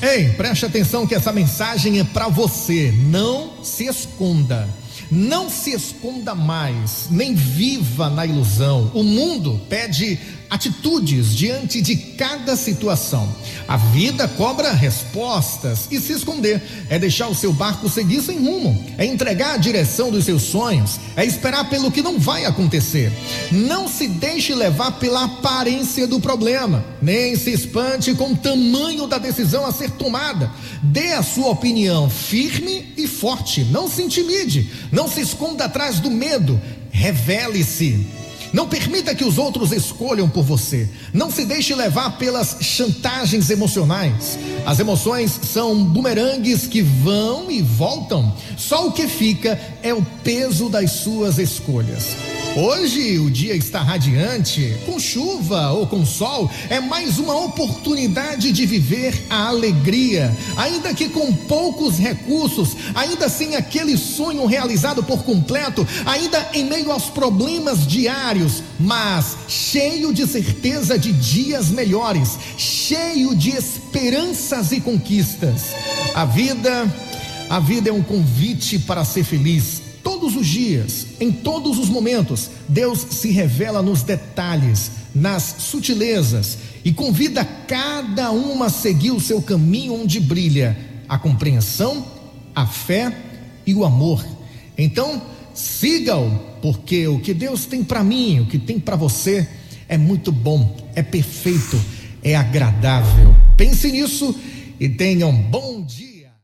Ei, preste atenção que essa mensagem é para você. Não se esconda. Não se esconda mais, nem viva na ilusão. O mundo pede atitudes diante de cada situação. A vida cobra respostas e se esconder é deixar o seu barco seguir sem rumo, é entregar a direção dos seus sonhos, é esperar pelo que não vai acontecer. Não se deixe levar pela aparência do problema, nem se espante com o tamanho da decisão a ser tomada. Dê a sua opinião firme e forte, não se intimide, não se esconda atrás do medo, revele-se. Não permita que os outros escolham por você. Não se deixe levar pelas chantagens emocionais. As emoções são bumerangues que vão e voltam. Só o que fica é o peso das suas escolhas. Hoje o dia está radiante, com chuva ou com sol, é mais uma oportunidade de viver a alegria, ainda que com poucos recursos, ainda sem aquele sonho realizado por completo, ainda em meio aos problemas diários, mas cheio de certeza de dias melhores, cheio de esperanças e conquistas. A vida, a vida é um convite para ser feliz Todos os dias, em todos os momentos, Deus se revela nos detalhes, nas sutilezas e convida cada uma a seguir o seu caminho onde brilha a compreensão, a fé e o amor. Então, siga-o, porque o que Deus tem para mim, o que tem para você, é muito bom, é perfeito, é agradável. Pense nisso e tenha um bom dia.